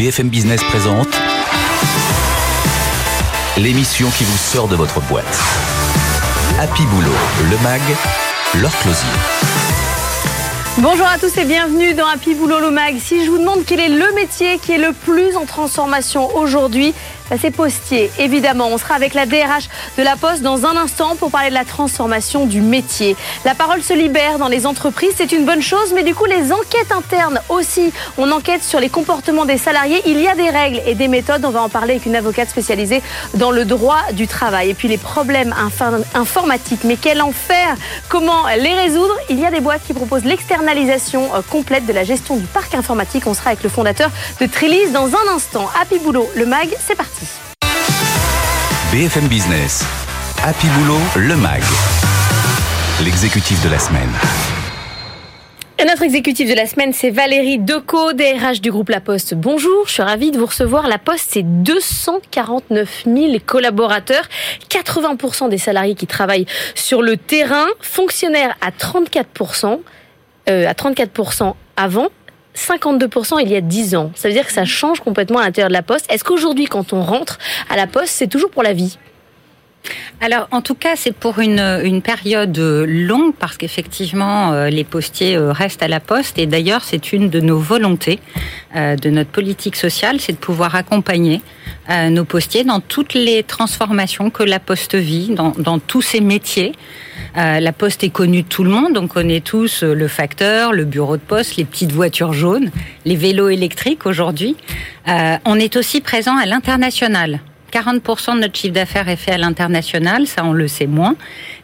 BFM Business présente l'émission qui vous sort de votre boîte. Happy Boulot, le MAG, leur closier. Bonjour à tous et bienvenue dans Happy Boulot le Mag. Si je vous demande quel est le métier qui est le plus en transformation aujourd'hui, c'est postier. Évidemment, on sera avec la DRH de la Poste dans un instant pour parler de la transformation du métier. La parole se libère dans les entreprises, c'est une bonne chose, mais du coup, les enquêtes internes aussi. On enquête sur les comportements des salariés. Il y a des règles et des méthodes. On va en parler avec une avocate spécialisée dans le droit du travail. Et puis les problèmes informatiques. Mais quel enfer Comment les résoudre? Il y a des boîtes qui proposent l'externalisation euh, complète de la gestion du parc informatique. On sera avec le fondateur de Trillis dans un instant. Happy Boulot, le MAG, c'est parti. BFM Business, Happy Boulot, le MAG, l'exécutif de la semaine. Notre exécutif de la semaine, c'est Valérie Decaux, DRH du groupe La Poste. Bonjour, je suis ravie de vous recevoir. La Poste, c'est 249 000 collaborateurs, 80% des salariés qui travaillent sur le terrain, fonctionnaires à 34%, euh, à 34% avant 52% il y a 10 ans. Ça veut dire que ça change complètement à l'intérieur de la poste. Est-ce qu'aujourd'hui, quand on rentre à la poste, c'est toujours pour la vie? Alors, en tout cas, c'est pour une, une, période longue parce qu'effectivement, euh, les postiers euh, restent à la poste. Et d'ailleurs, c'est une de nos volontés euh, de notre politique sociale, c'est de pouvoir accompagner nos postiers dans toutes les transformations que la poste vit, dans, dans tous ses métiers. la poste est connue de tout le monde. On connaît tous le facteur, le bureau de poste, les petites voitures jaunes, les vélos électriques aujourd'hui. on est aussi présent à l'international. 40% de notre chiffre d'affaires est fait à l'international, ça on le sait moins.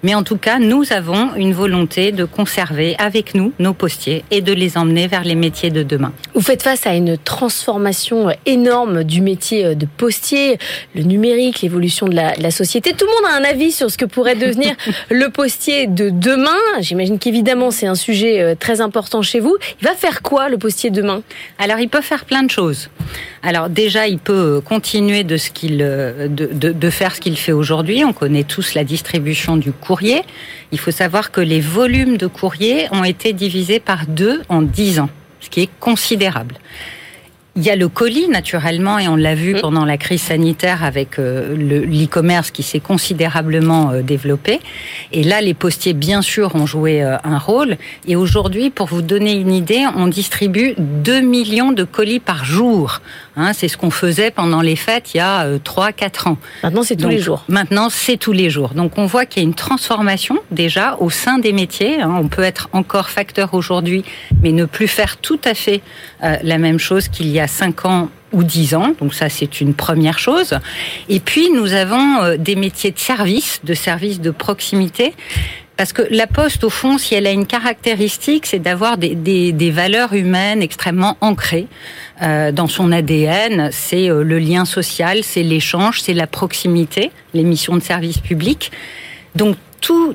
Mais en tout cas, nous avons une volonté de conserver avec nous nos postiers et de les emmener vers les métiers de demain. Vous faites face à une transformation énorme du métier de postier, le numérique, l'évolution de la, société. Tout le monde a un avis sur ce que pourrait devenir le postier de demain. J'imagine qu'évidemment c'est un sujet euh, très important chez vous. Il va faire quoi le postier demain? Alors il peut faire plein de choses. Alors déjà, il peut continuer de ce qu'il de, de, de, faire ce qu'il fait aujourd'hui. On connaît tous la distribution du Il faut savoir que les volumes de courrier ont été divisés par deux en dix ans, ce qui est considérable. Il y a le colis, naturellement, et on l'a vu pendant la crise sanitaire avec euh, l'e-commerce qui s'est considérablement euh, développé. Et là, les postiers, bien sûr, ont joué euh, un rôle. Et aujourd'hui, pour vous donner une idée, on distribue 2 millions de colis par jour. Hein, c'est ce qu'on faisait pendant les fêtes il y a 3-4 ans. Maintenant, c'est tous les jours. Maintenant, c'est tous les jours. Donc, on voit qu'il y a une transformation déjà au sein des métiers. Hein. On peut être encore facteur aujourd'hui, mais ne plus faire tout à fait la même chose qu'il y a 5 ans ou 10 ans. Donc ça, c'est une première chose. Et puis, nous avons euh, des métiers de service, de service de proximité. Parce que la poste, au fond, si elle a une caractéristique, c'est d'avoir des, des, valeurs humaines extrêmement ancrées euh, dans son ADN. C'est euh, le lien social, c'est l'échange, c'est la proximité, les missions de service public. Donc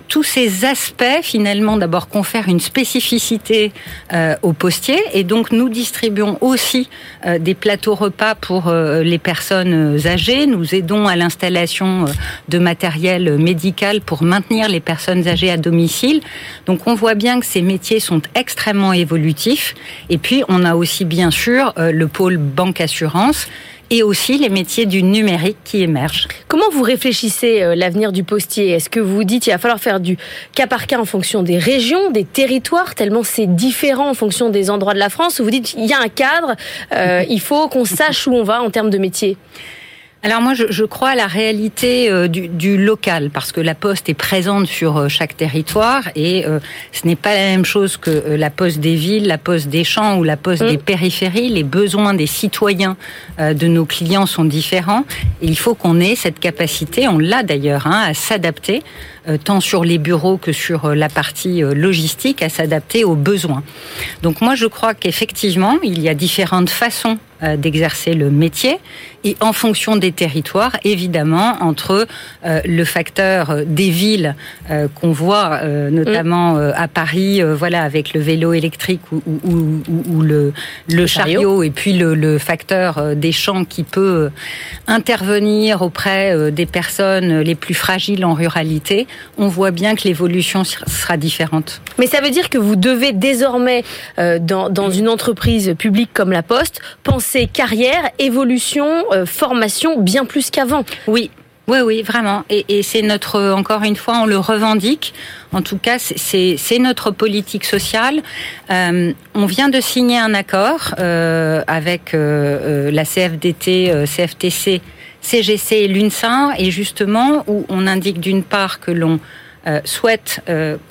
tous ces aspects finalement d'abord confèrent une spécificité euh, aux postiers et donc nous distribuons aussi euh, des plateaux repas pour euh, les personnes âgées. Nous aidons à l'installation de matériel médical pour maintenir les personnes âgées à domicile. Donc on voit bien que ces métiers sont extrêmement évolutifs. Et puis on a aussi bien sûr le pôle banque assurance et aussi les métiers du numérique qui émergent. Comment vous réfléchissez euh, l'avenir du postier? Est-ce que vous dites qu'il va falloir faire du cas par cas en fonction des régions, des territoires, tellement c'est différent en fonction des endroits de la France? Ou vous dites il y a un cadre, euh, il faut qu'on sache où on va en termes de métier alors moi, je, je, crois à la réalité euh, du, du, local, parce que la poste est présente sur euh, chaque territoire, et euh, ce n'est pas la même chose que la poste des villes, la poste des champs ou la poste des mm. périphéries. Les besoins des citoyens de nos clients sont différents, et il faut qu'on ait cette capacité, on l'a d'ailleurs, hein, à s'adapter, tant sur les bureaux que sur la partie logistique, à s'adapter aux besoins. Donc moi, je crois qu'effectivement, il y a différentes façons d'exercer le métier et en fonction des territoires, évidemment, entre euh, le facteur des villes euh, qu'on voit euh, notamment à Paris, voilà, avec le vélo électrique ou, ou, ou, le, le chariot, et puis le, le, facteur des champs qui peut intervenir auprès des personnes les plus fragiles en ruralité, on voit bien que l'évolution sera différente. Mais ça veut dire que vous devez désormais, dans, dans une entreprise publique comme la Poste, penser carrière, évolution, euh, formation bien plus qu'avant. Oui, oui, oui, vraiment. Et, c'est notre, encore une fois, on le revendique. En tout cas, c'est notre politique sociale. Euh, on vient de signer un accord euh, avec la CFDT, CFTC, CGC et l'UNSA, et justement où on indique d'une part que l'on souhaite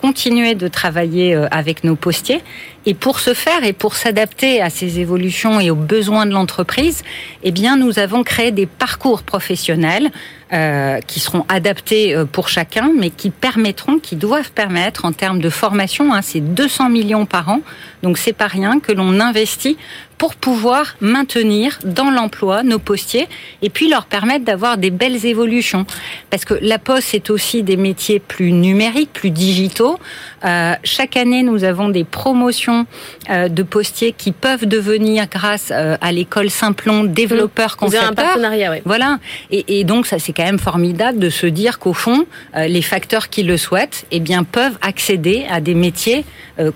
continuer de travailler avec nos postiers. Et pour ce faire et pour s'adapter à ces évolutions et aux besoins de l'entreprise, eh bien, nous avons créé des parcours professionnels euh, qui seront adaptés euh, pour chacun, mais qui permettront, qui doivent permettre en termes de formation, hein, c'est 200 millions par an, donc c'est pas rien que l'on investit pour pouvoir maintenir dans l'emploi nos postiers et puis leur permettre d'avoir des belles évolutions. Parce que la poste, c'est aussi des métiers plus numériques, plus digitaux. Euh, chaque année, nous avons des promotions euh, de postiers qui peuvent devenir, grâce euh, à l'école Simplon, développeurs mmh. concepteurs. un partenariat, oui. Voilà. Et, donc, ça, c'est quand même formidable de se dire qu'au fond, euh, les facteurs qui le souhaitent, eh bien, peuvent accéder à des métiers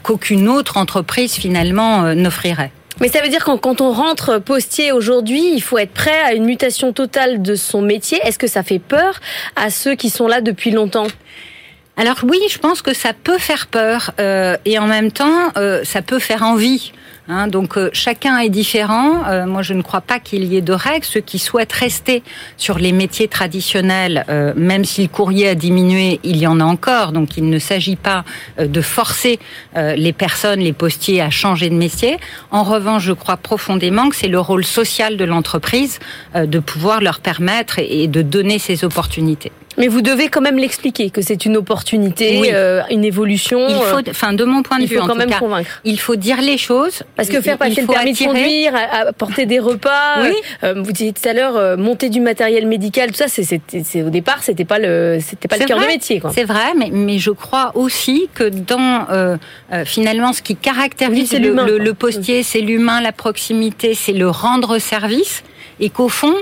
qu'aucune autre entreprise finalement n'offrirait. Mais ça veut dire que quand on rentre postier aujourd'hui, il faut être prêt à une mutation totale de son métier. Est-ce que ça fait peur à ceux qui sont là depuis longtemps? Alors oui, je pense que ça peut faire peur euh, et en même temps, euh, ça peut faire envie. Hein, donc euh, chacun est différent. Euh, moi, je ne crois pas qu'il y ait de règles. Ceux qui souhaitent rester sur les métiers traditionnels, euh, même si le courrier a diminué, il y en a encore. Donc il ne s'agit pas de forcer les personnes, les postiers, à changer de métier. En revanche, je crois profondément que c'est le rôle social de l'entreprise de pouvoir leur permettre et de donner ces opportunités. Mais vous devez quand même l'expliquer que c'est une opportunité, une évolution. Il faut, enfin, de mon point de vue, faut quand même cas, convaitre. Il faut dire les choses. Parce que faire passer le permis de conduire, apporter des repas, oui. euh, vous disiez tout à l'heure, euh, monter du matériel médical, tout ça, c'est au départ, c'était pas le, c'était pas le cœur du métier. C'est vrai, mais, mais je crois aussi que dans euh, euh finalement ce qui caractérise le, le, le, postier, c'est l'humain, la proximité, c'est le rendre service, et qu'au fond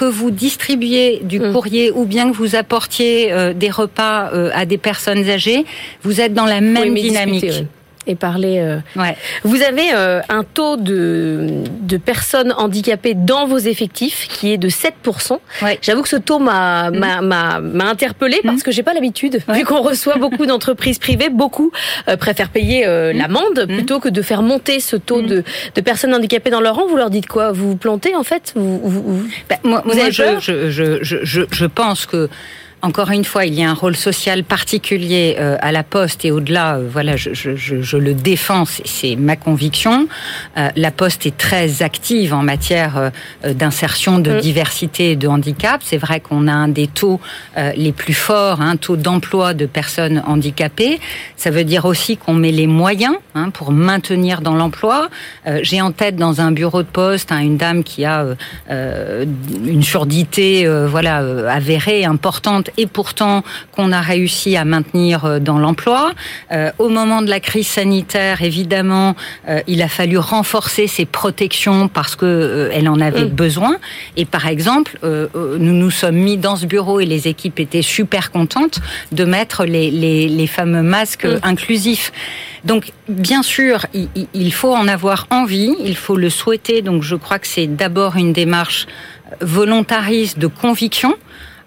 que vous distribuiez du mm. courrier ou bien que vous apportiez euh, des repas euh, à des personnes âgées, vous êtes dans la même dynamique et parler. Euh. Ouais. Vous avez euh, un taux de, de personnes handicapées dans vos effectifs qui est de 7%. Ouais. J'avoue que ce taux m'a mmh. m'a interpellé parce que j'ai pas l'habitude. Vu qu'on reçoit beaucoup d'entreprises privées, beaucoup euh, préfèrent payer mmh. l'amende plutôt que de faire monter ce taux de, de personnes handicapées dans leur rang. Vous leur dites quoi? Vous vous plantez en fait? Vous, vous, ben, moi, vous moi je, je, je, je, je pense que encore une fois, il y a un rôle social particulier euh, à la Poste et au-delà, euh, voilà, je, je, je, le défends, c'est ma conviction. Euh, la Poste est très active en matière d'insertion, de mm. diversité et de handicap. C'est vrai qu'on a un des taux les plus forts, un taux d'emploi de personnes handicapées. Ça veut dire aussi qu'on met les moyens hein, pour maintenir dans l'emploi. J'ai en tête dans un bureau de poste hein, une dame qui a une surdité, voilà, avérée, importante et pourtant qu'on a réussi à maintenir euh, dans l'emploi. Euh, au moment de la crise sanitaire, évidemment, euh, il a fallu renforcer ses protections parce que elle en avait mm. besoin. Et par exemple, nous nous sommes mis dans ce bureau et les équipes étaient super contentes de mettre les, les, les fameux masques mm. inclusifs. Donc, bien sûr, il, il faut en avoir envie, il faut le souhaiter. Donc, je crois que c'est d'abord une démarche volontariste de conviction.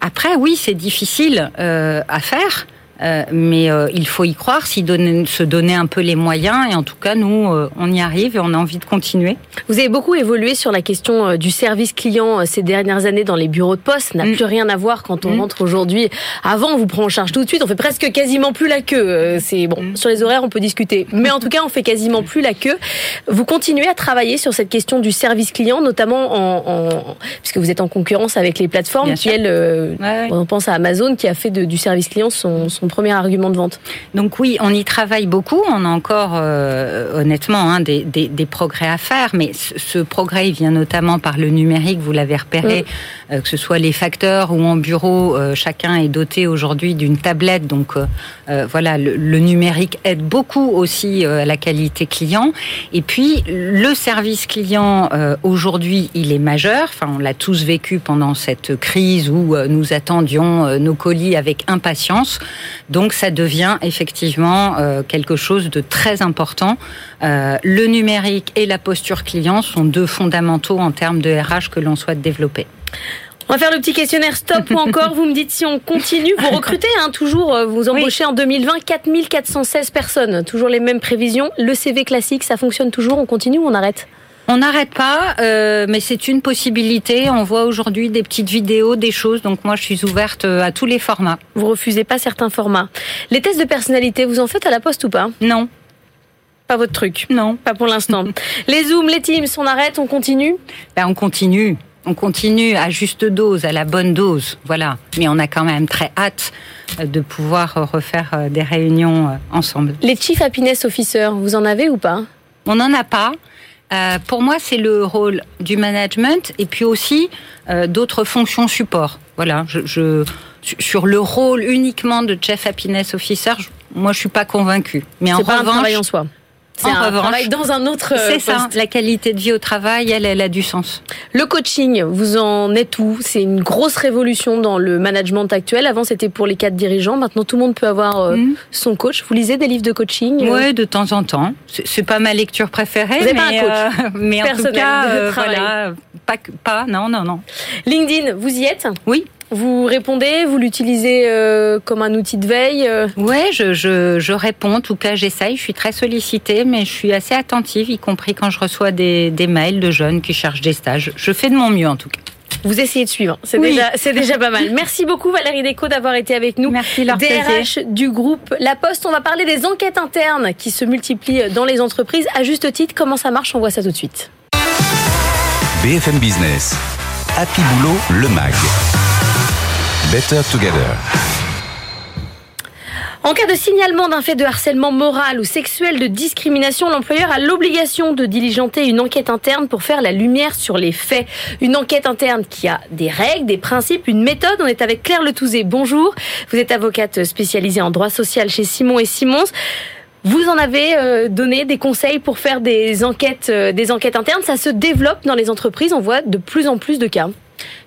Après, oui, c'est difficile euh, à faire. Euh, mais euh, il faut y croire, s'y donner, se donner un peu les moyens. Et en tout cas, nous, euh, on y arrive et on a envie de continuer. Vous avez beaucoup évolué sur la question du service client ces dernières années dans les bureaux de poste. Ça n'a mm. plus rien à voir quand on mm. rentre aujourd'hui. Avant, on vous prend en charge tout de suite. On fait presque quasiment plus la queue. C'est bon. Mm. Sur les horaires, on peut discuter. Mais en tout cas, on fait quasiment plus la queue. Vous continuez à travailler sur cette question du service client, notamment en, en puisque vous êtes en concurrence avec les plateformes qui, elles, on pense à Amazon qui a fait de, du service client son son premier argument de vente. Donc oui, on y travaille beaucoup. On a encore, euh, honnêtement, hein, des, progrès à faire. Mais ce, progrès il vient notamment par le numérique. Vous l'avez repéré, mm. euh, que ce soit les facteurs ou en bureau, euh, chacun est doté aujourd'hui d'une tablette. Donc voilà, le, le, numérique aide beaucoup aussi à la qualité client. Et puis le service client aujourd'hui, il est majeur. Enfin, on l'a tous vécu pendant cette crise où nous attendions nos colis avec impatience. Donc ça devient effectivement euh, quelque chose de très important. Euh, le numérique et la posture client sont deux fondamentaux en termes de RH que l'on souhaite développer. On va faire le petit questionnaire stop ou encore. Vous me dites si on continue. Vous recrutez hein, toujours, euh, vous embauchez en 2020 4416 personnes. Toujours les mêmes prévisions. Le CV classique, ça fonctionne toujours. On continue ou on arrête? On n'arrête pas, euh, mais c'est une possibilité. On voit aujourd'hui des petites vidéos, des choses. Donc moi, je suis ouverte euh, à tous les formats. Vous refusez pas certains formats. Les tests de personnalité, vous en faites à la poste ou pas? Non. Pas votre truc Non. Pas pour l'instant. les Zooms, les Teams, on arrête, on continue? Ben, On continue. On continue à juste dose, à la bonne dose. Voilà. Mais on a quand même très hâte euh, de pouvoir refaire des réunions ensemble. Les Chief Happiness Officers, vous en avez ou pas? On n'en a pas. Euh, pour moi, c'est le rôle du management et puis aussi euh, d'autres fonctions support. Voilà, je, sur le rôle uniquement de Chief Happiness Officer, moi, je suis pas convaincue. Mais en revanche, un travail en soi. C'est un travail dans un autre. C'est ça. La qualité de vie au travail, elle, elle a du sens. Le coaching, vous en êtes où? C'est une grosse révolution dans le management actuel. Avant, c'était pour les cadres dirigeants. Maintenant, tout le monde peut avoir euh, hmm. son coach. Vous lisez des livres de coaching? Euh Oui, de temps en temps. C'est pas ma lecture préférée. Vous mais, pas un coach euh, mais en tout cas, voilà, pas, pas, non, non, non. LinkedIn, vous y êtes? Oui. Vous répondez, vous l'utilisez euh, comme un outil de veille euh? Ouais, je, je, je, réponds, en tout cas j'essaye, je suis très sollicitée, mais je suis assez attentive, y compris quand je reçois des, des mails de jeunes qui cherchent des stages. Je fais de mon mieux en tout cas. Vous essayez de suivre, c'est déjà, c'est déjà pas mal. Merci beaucoup Valérie Déco d'avoir été avec nous. Merci Laure DRH du groupe La Poste. On va parler des enquêtes internes qui se multiplient dans les entreprises. À juste titre, comment ça marche? On voit ça tout de suite. BFM Business, Happy Boulot, le MAG. Better Together. En cas de signalement d'un fait de harcèlement moral ou sexuel de discrimination, l'employeur a l'obligation de diligenter une enquête interne pour faire la lumière sur les faits. Une enquête interne qui a des règles, des principes, une méthode. On est avec Claire Letouzé. Bonjour. Vous êtes avocate spécialisée en droit social chez Simon et Simons. Vous en avez euh, donné des conseils pour faire des enquêtes, euh, des enquêtes internes. Ça se développe dans les entreprises. On voit de plus en plus de cas.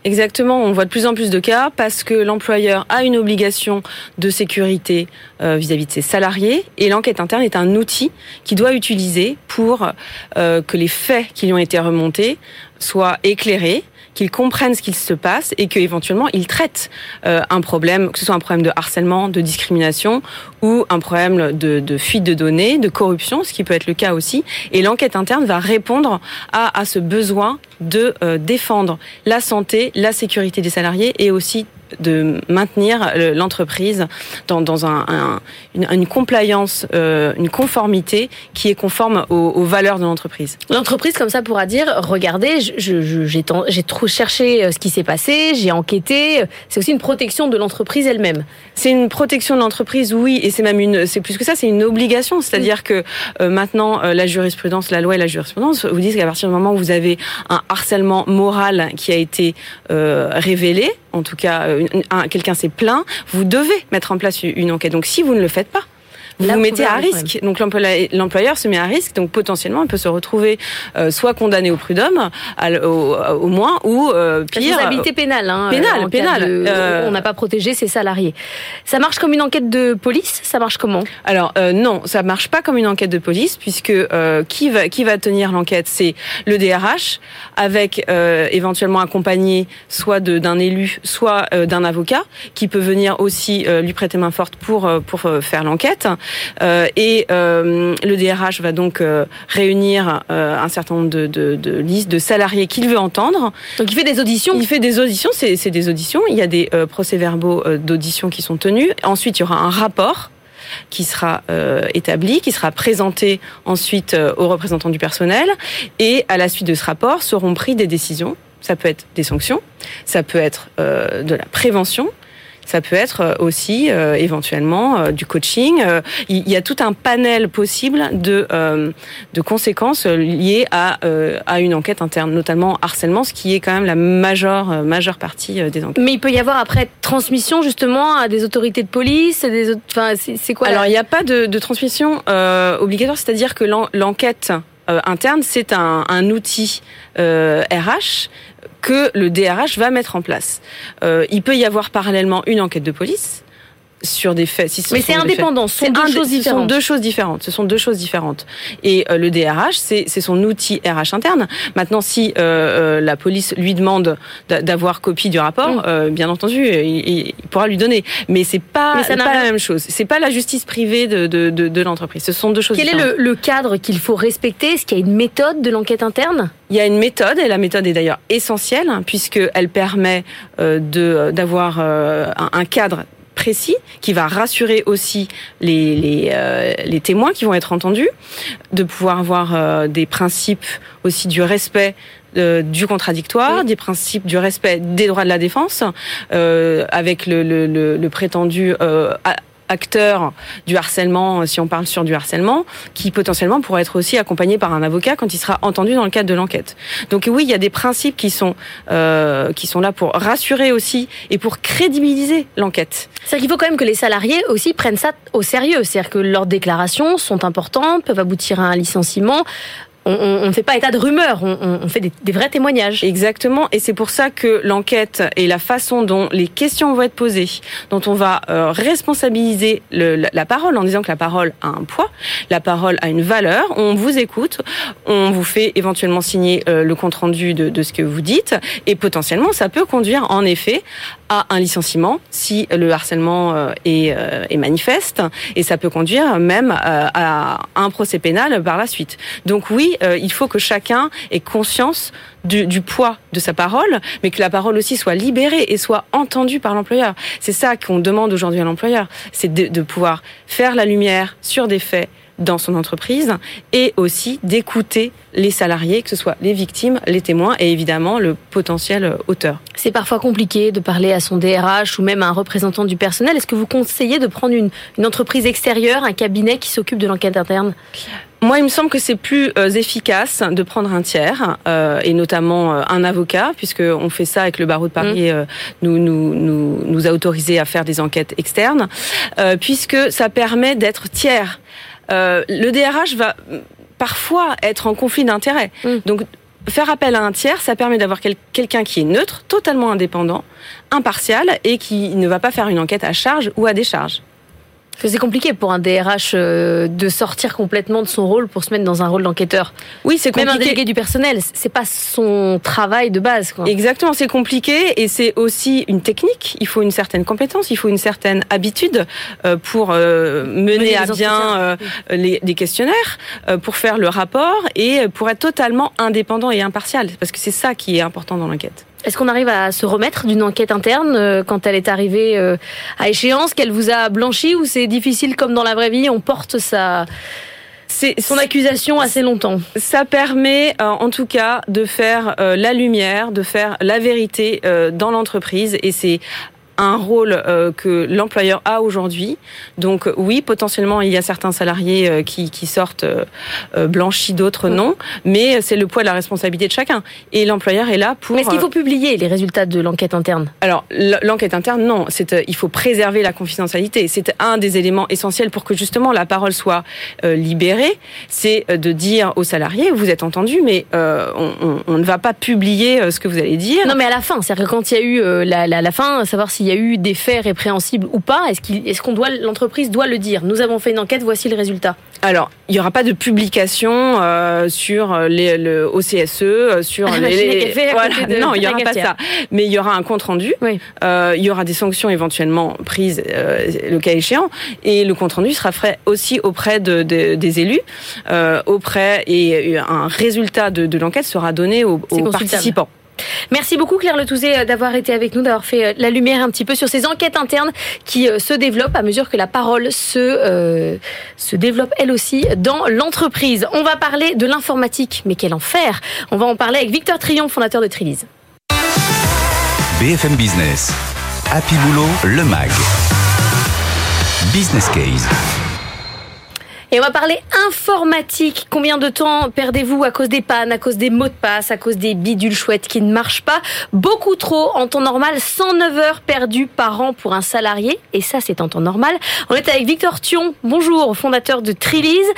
Exactement, on voit de plus en plus de cas parce que l'employeur a une obligation de sécurité euh, vis-à-vis de ses salariés et l'enquête interne est un outil qu'il doit utiliser pour que les faits qui lui ont été remontés soient éclairés qu'ils comprennent ce qu'il se passe et qu'éventuellement ils traitent euh, un problème, que ce soit un problème de harcèlement, de discrimination ou un problème de, fuite de données, de corruption, ce qui peut être le cas aussi. Et l'enquête interne va répondre à, à ce besoin de euh, défendre la santé, la sécurité des salariés et aussi de maintenir l'entreprise dans, dans un, une, une, compliance, euh, une conformité qui est conforme aux, aux valeurs de l'entreprise. L'entreprise, comme ça, pourra dire, regardez, j'ai trop cherché euh, ce qui s'est passé, j'ai enquêté. C'est aussi une protection de l'entreprise elle-même. C'est une protection de l'entreprise, oui, et c'est même une, c'est plus que ça, c'est une obligation. C'est-à-dire que euh, maintenant, la jurisprudence, la loi et la jurisprudence vous disent qu'à partir du moment où vous avez un harcèlement moral qui a été révélé, en tout cas quelqu'un s'est plaint, vous devez mettre en place une enquête. Donc si vous ne le faites pas, vous vous mettez à risque. Donc l'employeur se met à risque, donc potentiellement il peut se retrouver euh, soit condamné au prud'homme, au, moins, ou euh, pire. Responsabilité pénale. Hein, pénale, pénale. Euh, on n'a pas protégé ses salariés. Ça marche comme une enquête de police? Ça marche comment? Alors non, ça marche pas comme une enquête de police puisque qui va qui va tenir l'enquête? C'est le DRH avec éventuellement accompagné soit d'un élu, soit d'un avocat qui peut venir aussi lui prêter main forte pour pour faire l'enquête. Euh, et euh, le DRH va donc euh, réunir un certain nombre de, de, de listes de salariés qu'il veut entendre. Donc il fait des auditions Il fait des auditions, c'est des auditions. Il y a des procès-verbaux d'audition qui sont tenus. Ensuite, il y aura un rapport qui sera établi, qui sera présenté ensuite aux représentants du personnel. Et à la suite de ce rapport, seront pris des décisions. Ça peut être des sanctions, ça peut être de la prévention, Ça peut être aussi éventuellement du coaching. Il y a tout un panel possible de, de conséquences liées à, à une enquête interne, notamment harcèlement, ce qui est quand même la majeure, majeure partie des enquêtes. Mais il peut y avoir après transmission justement à des autorités de police, des enfin, c'est quoi Alors il n'y a pas de, de transmission obligatoire, c'est-à-dire que l'enquête euh, interne, c'est un, un, outil euh, RH que le DRH va mettre en place. Euh, il peut y avoir parallèlement une enquête de police sur des faits. Si Mais c'est indépendant. Ce sont, deux choses différentes. ce sont deux choses différentes. Ce sont deux choses différentes. Et euh, le DRH, c'est son outil RH interne. Maintenant, si euh, euh, la police lui demande d'avoir copie du rapport, mm. euh, bien entendu, il, il, pourra lui donner. Mais c'est pas, pas la même chose. C'est pas la justice privée de, de, de, de l'entreprise. Ce sont deux choses Quel différentes. Quel est le, le cadre qu'il faut respecter? Est-ce qu'il y a une méthode de l'enquête interne? Il y a une méthode, et la méthode est d'ailleurs essentielle, hein, puisqu'elle permet de d'avoir un cadre précis qui va rassurer aussi les, les, euh, les témoins qui vont être entendus, de pouvoir avoir euh, des principes aussi du respect euh, du contradictoire, des principes du respect des droits de la défense, avec le, le, le, le prétendu acteur du harcèlement, si on parle sur du harcèlement, qui potentiellement pourrait être aussi accompagné par un avocat quand il sera entendu dans le cadre de l'enquête. Donc oui, il y a des principes qui sont euh, qui sont là pour rassurer aussi et pour crédibiliser l'enquête. C'est-à-dire qu'il faut quand même que les salariés aussi prennent ça au sérieux, c'est-à-dire que leurs déclarations sont importantes, peuvent aboutir à un licenciement on ne fait pas état de rumeurs, on, on fait des, des, vrais témoignages. Exactement, et c'est pour ça que l'enquête et la façon dont les questions vont être posées, dont on va euh, responsabiliser le, la, la, parole en disant que la parole a un poids, la parole a une valeur, on vous écoute, on vous fait éventuellement signer euh, le compte-rendu de, de, ce que vous dites, et potentiellement ça peut conduire en effet à un licenciement si le harcèlement euh, est, euh, est, manifeste, et ça peut conduire même à un procès pénal par la suite. Donc oui, euh, il faut que chacun ait conscience du, poids de sa parole, mais que la parole aussi soit libérée et soit entendue par l'employeur. C'est ça qu'on demande aujourd'hui à l'employeur, c'est de, pouvoir faire la lumière sur des faits dans son entreprise et aussi d'écouter les salariés, que ce soit les victimes, les témoins et évidemment le potentiel auteur. C'est parfois compliqué de parler à son DRH ou même à un représentant du personnel. Est-ce que vous conseillez de prendre une entreprise extérieure, un cabinet qui s'occupe de l'enquête interne? Moi, il me semble que c'est plus euh, efficace de prendre un tiers, euh, et notamment euh, un avocat, puisque on fait ça avec le barreau de Paris, mmh. nous, nous, nous, nous a autorisé à faire des enquêtes externes, puisque ça permet d'être tiers. le DRH va parfois être en conflit d'intérêts. Mmh. Donc, faire appel à un tiers, ça permet d'avoir quel quelqu'un qui est neutre, totalement indépendant, impartial, et qui ne va pas faire une enquête à charge ou à décharge. C'est compliqué pour un DRH euh, de sortir complètement de son rôle pour se mettre dans un rôle d'enquêteur. Oui, c'est compliqué. Même un délégué du personnel, c'est pas son travail de base. Quoi. Exactement, c'est compliqué et c'est aussi une technique. Il faut une certaine compétence, il faut une certaine habitude euh, pour euh, mener, mener à bien les, les, questionnaires, pour faire le rapport et pour être totalement indépendant et impartial. Parce que c'est ça qui est important dans l'enquête. Est-ce qu'on arrive à se remettre d'une enquête interne euh, quand elle est arrivée euh, à échéance, qu'elle vous a blanchi ou c'est difficile comme dans la vraie vie, on porte sa c'est son accusation assez longtemps? Ça permet, euh, en tout cas, de faire la lumière, de faire la vérité dans l'entreprise, et c'est un rôle euh, que l'employeur a aujourd'hui. Donc oui, potentiellement, il y a certains salariés euh, qui, qui, sortent euh, blanchis, d'autres non, mais c'est le poids de la responsabilité de chacun. Et l'employeur est là pour... Mais est-ce qu'il faut publier les résultats de l'enquête interne? Alors, l'enquête interne, non. C'est, il faut préserver la confidentialité. C'est un des éléments essentiels pour que justement la parole soit libérée. C'est de dire aux salariés, vous êtes entendus, mais on, on, on, ne va pas publier ce que vous allez dire. Non, mais à la fin, c'est-à-dire que quand il y a eu la, la, la fin, savoir si il y a eu des faits répréhensibles ou pas Est-ce qu'on est qu'on doit l'entreprise doit le dire Nous avons fait une enquête, voici le résultat. Alors, il n'y aura pas de publication euh, sur les, le OCSE, euh, sur les, les... Voilà. non, il n'y aura pas ça. Mais il y aura un compte rendu. Oui. Euh, il y aura des sanctions éventuellement prises euh, le cas échéant, et le compte rendu sera fait aussi auprès de, de des élus, euh, auprès et un résultat de, de l'enquête sera donné aux, aux participants. Merci beaucoup Claire Letouzé d'avoir été avec nous, d'avoir fait euh, la lumière un petit peu sur ces enquêtes internes qui euh, se développent à mesure que la parole se, euh, se développe elle aussi dans l'entreprise. On va parler de l'informatique, mais quel enfer On va en parler avec Victor Trion, fondateur de Trilise. BFM Business, Happy Boulot, le MAG. Business Case. Et on va parler informatique. Combien de temps perdez-vous à cause des pannes, à cause des mots de passe, à cause des bidules chouettes qui ne marchent pas? Beaucoup trop en temps normal, 109 heures perdues par an pour un salarié. Et ça, c'est en temps normal. On est avec Victor Thion, bonjour, fondateur de Trilise.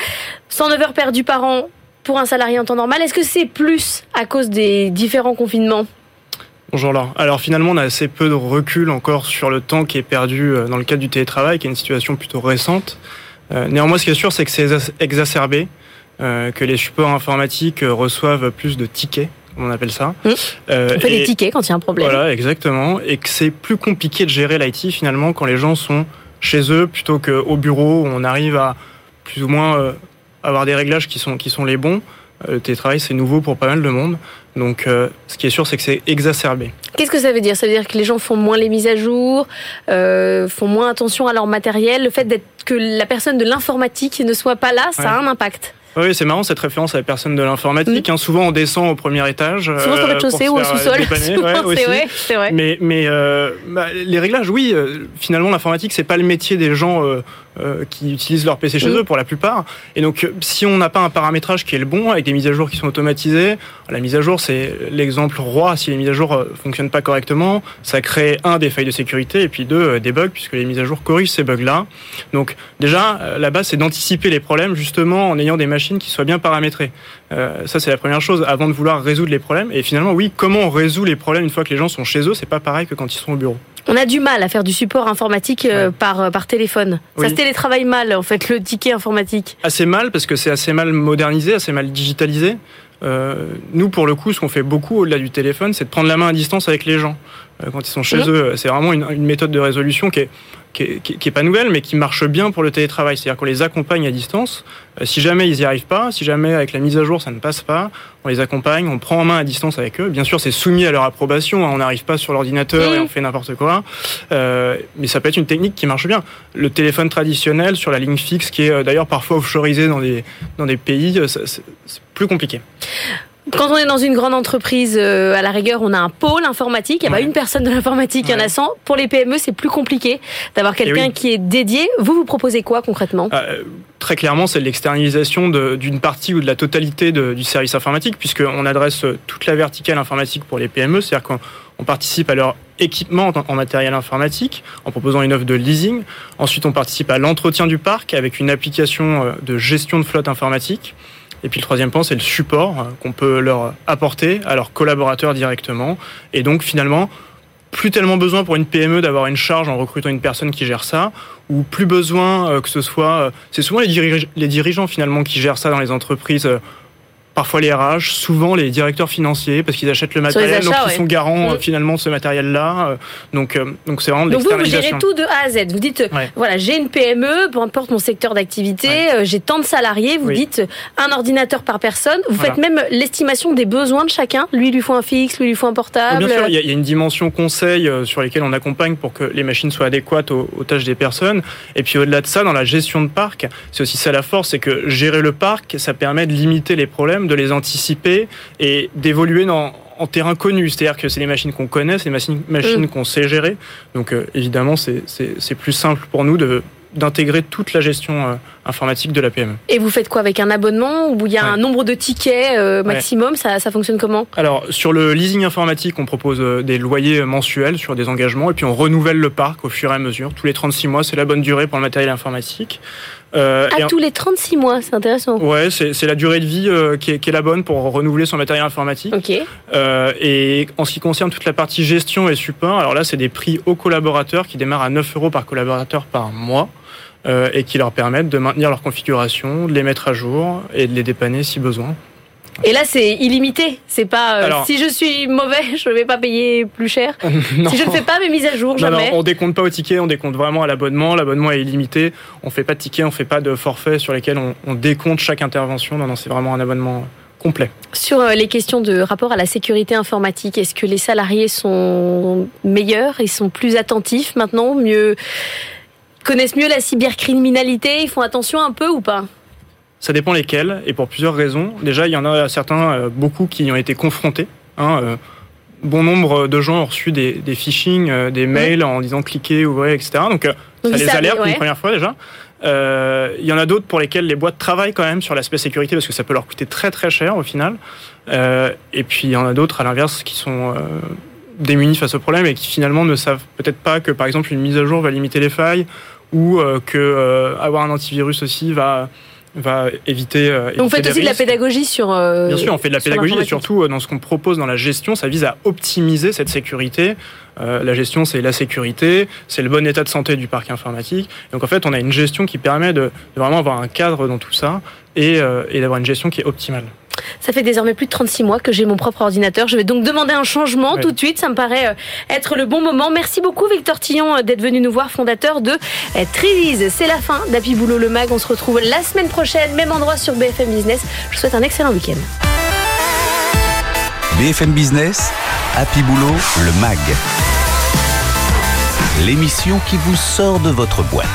109 heures perdues par an pour un salarié en temps normal. Est-ce que c'est plus à cause des différents confinements? Bonjour Laure. Alors finalement, on a assez peu de recul encore sur le temps qui est perdu euh, dans le cadre du télétravail, qui est une situation plutôt récente. Euh, néanmoins, ce qui est sûr, c'est que c'est exacerbé, euh, que les supports informatiques reçoivent plus de tickets, on appelle ça. Mmh. Euh, on fait des tickets quand il y a un problème. Voilà, exactement. Et que c'est plus compliqué de gérer l'IT finalement quand les gens sont chez eux plutôt qu'au bureau où on arrive à plus ou moins avoir des réglages qui sont, qui sont les bons. Le télétravail, c'est nouveau pour pas mal de monde. Donc, ce qui est sûr, c'est que c'est exacerbé. Qu'est-ce que ça veut dire? Ça veut dire que les gens font moins les mises à jour, euh, font moins attention à leur matériel. Le fait que la personne de l'informatique ne soit pas là, ça a un impact. Oui, c'est marrant cette référence à la personne de l'informatique. Hein. souvent, on descend au premier étage. Souvent, euh, rez-de-chaussée ou au sous-sol. c'est vrai, Mais, mais euh, bah, les réglages, oui. Euh, finalement, l'informatique, c'est pas le métier des gens euh, euh, qui utilisent leur PC chez eux pour la plupart. Et donc, si on n'a pas un paramétrage qui est le bon, avec des mises à jour qui sont automatisées, la mise à jour, c'est l'exemple roi. Si les mises à jour fonctionnent pas correctement, ça crée un des failles de sécurité et puis deux des bugs puisque les mises à jour corrigent ces bugs-là. Donc, déjà, la base, c'est d'anticiper les problèmes justement en ayant des machines qui soient bien paramétrées. Euh, ça, c'est la première chose avant de vouloir résoudre les problèmes. Et finalement, oui, comment on résout les problèmes une fois que les gens sont chez eux, c'est pas pareil que quand ils sont au bureau. On a du mal à faire du support informatique euh, par, euh, par téléphone. Ça se télétravaille mal, en fait, le ticket informatique. Assez mal, parce que c'est assez mal modernisé, assez mal digitalisé. nous, pour le coup, ce qu'on fait beaucoup au-delà du téléphone, c'est de prendre la main à distance avec les gens. quand ils sont chez mmh. eux, c'est vraiment une, une, méthode de résolution qui est qui est, pas nouvelle, mais qui marche bien pour le télétravail. C'est-à-dire qu'on les accompagne à distance. Euh, si jamais ils n'y arrivent pas, si jamais avec la mise à jour ça ne passe pas, on les accompagne, on prend en main à distance avec eux. Bien sûr, c'est soumis à leur approbation. Hein. On n'arrive pas sur l'ordinateur et on fait n'importe quoi. Euh, mais ça peut être une technique qui marche bien. Le téléphone traditionnel sur la ligne fixe, qui est euh, d'ailleurs parfois offshoreisé dans des, dans des pays, c'est plus compliqué. Quand on est dans une grande entreprise, euh, à la rigueur, on a un pôle informatique. Il n'y a pas une personne de l'informatique, il y en a 100. Pour les PME, c'est plus compliqué d'avoir eh quelqu'un qui est dédié. Vous, vous proposez quoi concrètement? Euh, Très clairement, c'est l'externalisation d'une partie ou de la totalité du service informatique, puisqu'on adresse toute la verticale informatique pour les PME. C'est-à-dire qu'on participe à leur équipement en matériel informatique en proposant une offre de leasing. Ensuite, on participe à l'entretien du parc avec une application euh, de gestion de flotte informatique. Et puis le troisième point, c'est le support euh, qu'on peut leur apporter à leurs collaborateurs directement. Et donc finalement, plus tellement besoin pour une PME d'avoir une charge en recrutant une personne qui gère ça, ou plus besoin euh, que ce soit... Euh, c'est souvent les, les dirigeants finalement qui gèrent ça dans les entreprises parfois les RH, souvent les directeurs financiers, parce qu'ils achètent le matériel, donc ils sont garants mm. finalement de ce matériel-là. Euh, donc, euh, donc c'est vraiment de Donc vous, vous gérez tout de A à Z. Vous dites, voilà, j'ai une PME, peu importe mon secteur d'activité, euh, j'ai tant de salariés. Vous dites un ordinateur par personne. Vous faites même l'estimation des besoins de chacun. Lui, il lui faut un fixe, lui, il lui faut un portable. Bien sûr, il y, a une dimension conseil sur lesquelles on accompagne pour que les machines soient adéquates aux, aux tâches des personnes. Et puis au-delà de ça, dans la gestion de parc, c'est aussi ça la force, c'est que gérer le parc, ça permet de limiter les problèmes de les anticiper et d'évoluer dans en terrain connu, c'est-à-dire que c'est les machines qu'on connaît, c'est les machines, machines mm. qu'on sait gérer. Donc euh, évidemment, c'est plus simple pour nous de d'intégrer toute la gestion euh, informatique de la PME. Et vous faites quoi avec un abonnement où il y a un nombre de tickets euh, maximum ça, ça, fonctionne comment? Alors sur le leasing informatique, on propose des loyers mensuels sur des engagements et puis on renouvelle le parc au fur et à mesure. Tous les 36 mois, c'est la bonne durée pour le matériel informatique. Euh, à tous les 36 mois, c'est intéressant. Ouais, c'est la durée de vie euh, qui, est, qui, est, la bonne pour renouveler son matériel informatique. Ok. Euh, et en ce qui concerne toute la partie gestion et support, alors là, c'est des prix aux collaborateurs qui démarrent à 9 euros par collaborateur par mois. Euh, et qui leur permettent de maintenir leur configuration, de les mettre à jour et de les dépanner si besoin. Et là, c'est illimité. C'est pas euh, si je suis mauvais, je ne vais pas payer plus cher. si je ne fais pas mes mises à jour, jamais. Non, on décompte pas au ticket, on décompte vraiment à l'abonnement. L'abonnement est illimité. On fait pas de ticket, on fait pas de forfait sur lesquels on, décompte chaque intervention. Non, non, c'est vraiment un abonnement complet. Sur euh, les questions de rapport à la sécurité informatique, est-ce que les salariés sont meilleurs Ils sont plus attentifs maintenant Mieux connaissent mieux la cybercriminalité Ils font attention un peu ou pas? Ça dépend lesquels, et pour plusieurs raisons. Déjà, il y en a certains, euh, beaucoup, qui y ont été confrontés. Hein, euh, bon nombre de gens ont reçu des, des phishing, des mails en disant cliquez, ouvrez, etc. Donc, ça les alerte une première fois déjà. Euh, il y en a d'autres pour lesquels les boîtes travaillent quand même sur l'aspect sécurité parce que ça peut leur coûter très très cher au final. Euh, et puis il y en a d'autres à l'inverse qui sont euh, démunis face au problème et qui finalement ne savent peut-être pas que par exemple une mise à jour va limiter les failles ou que avoir un antivirus aussi va va éviter. Donc vous faites aussi de la pédagogie sur. Bien sûr, on fait de la pédagogie et surtout dans ce qu'on propose dans la gestion, ça vise à optimiser cette sécurité euh, la gestion, c'est la sécurité, c'est le bon état de santé du parc informatique. Donc en fait, on a une gestion qui permet de, vraiment avoir un cadre dans tout ça et, euh, d'avoir une gestion qui est optimale. Ça fait désormais plus de 36 mois que j'ai mon propre ordinateur. Je vais donc demander un changement tout de suite. Ça me paraît euh, être le bon moment. Merci beaucoup Victor Tillon d'être venu nous voir, fondateur de Trilise. C'est la fin d'Happy Boulot le Mag. On se retrouve la semaine prochaine, même endroit sur BFM Business. Je vous souhaite un excellent week-end. BFM Business, Happy Boulot le Mag l'émission qui vous sort de votre boîte.